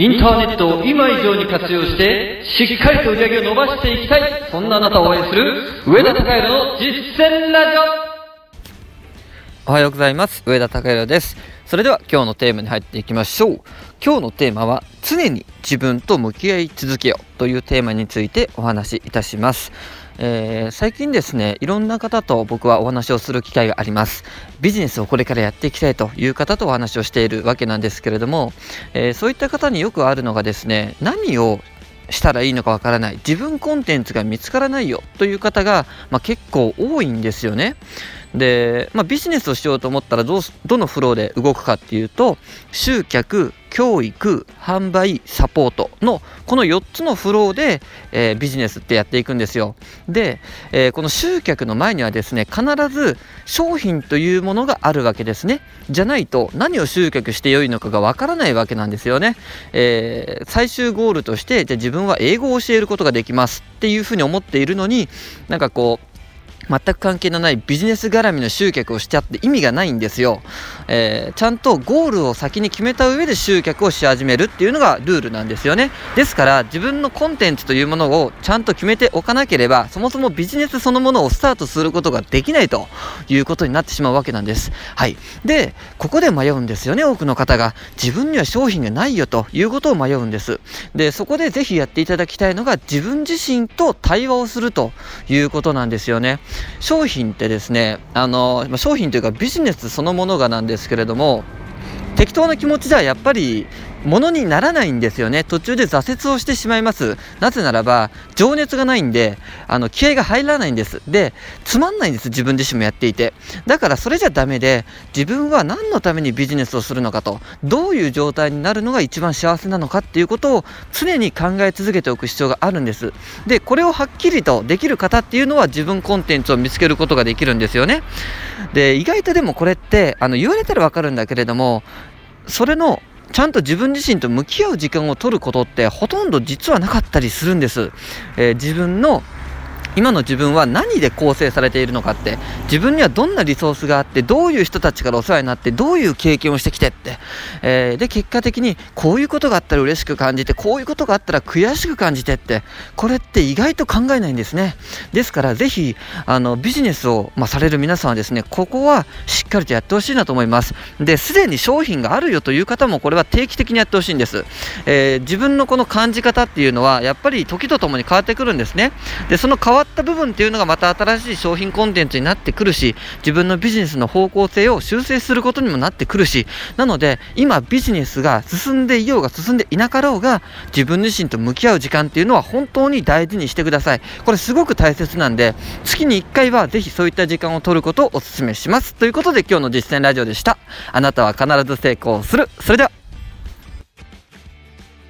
インターネットを今以上に活用して、しっかりと売り上げを伸ばしていきたい、そんなあなたを応援する、上田隆弘の実践ラジオ。おはようございます。上田隆弘です。それでは今日のテーマに入っていきましょう。今日のテーマは常に自分と向き合い続けようというテーマについてお話しいたします。えー最近ですねいろんな方と僕はお話をする機会があります。ビジネスをこれからやっていきたいという方とお話をしているわけなんですけれども、えーそういった方によくあるのがですね何をしたらいいのかわからない。自分コンテンツが見つからないよという方が、まあ、結構多いんですよね。で、まあ、ビジネスをしようと思ったらどうどのフローで動くかっていうと集客教育販売サポートのこの4つのフローで、えービジネスってやっていくんですよ。で、えーこの集客の前にはですね必ず商品というものがあるわけですね。じゃないと何を集客してよいのかがわからないわけなんですよね、えー最終ゴールとしてじゃ自分は英語を教えることができますっていうふうに思っているのになんかこう全く関係のないビジネス絡みの集客をしちゃって意味がないんですよ、えーちゃんとゴールを先に決めた上で集客をし始めるっていうのがルールなんですよね。ですから自分のコンテンツというものをちゃんと決めておかなければそもそもビジネスそのものをスタートすることができないということになってしまうわけなんです。はい。でここで迷うんですよね多くの方が。自分には商品がないよということを迷うんです。でそこでぜひやっていただきたいのが自分自身と対話をするということなんですよね。商品ってですねあの商品というかビジネスそのものがなんですけれども適当な気持ちではやっぱりものにならないんですよね。途中で挫折をしてしまいます。なぜならば情熱がないんであの気合が入らないんです。でつまんないんです自分自身もやっていて。だからそれじゃダメで自分は何のためにビジネスをするのかと。どういう状態になるのが一番幸せなのかっていうことを常に考え続けておく必要があるんです。でこれをはっきりとできる方っていうのは自分コンテンツを見つけることができるんですよね。で意外とでもこれってあの言われたらわかるんだけれどもそれのちゃんと自分自身と向き合う時間を取ることってほとんど実はなかったりするんです、えー自分の今の自分は何で構成されているのかって自分にはどんなリソースがあってどういう人たちからお世話になってどういう経験をしてきてって、えーで結果的にこういうことがあったら嬉しく感じてこういうことがあったら悔しく感じてって。これって意外と考えないんですね。ですからぜひあのビジネスを、まあ、される皆さんはですねここはしっかりとやってほしいなと思います。ですでに商品があるよという方もこれは定期的にやってほしいんです、えー自分のこの感じ方っていうのはやっぱり時とともに変わってくるんですね。でその変わった部分っていうのがまた新しい商品コンテンツになってくるし自分のビジネスの方向性を修正することにもなってくるしなので今ビジネスが進んでいようが進んでいなかろうが自分自身と向き合う時間っていうのは本当に大事にしてください。これすごく大切なんで月に1回はぜひそういった時間を取ることをお勧めします。ということで今日の実践ラジオでした。あなたは必ず成功する。それでは。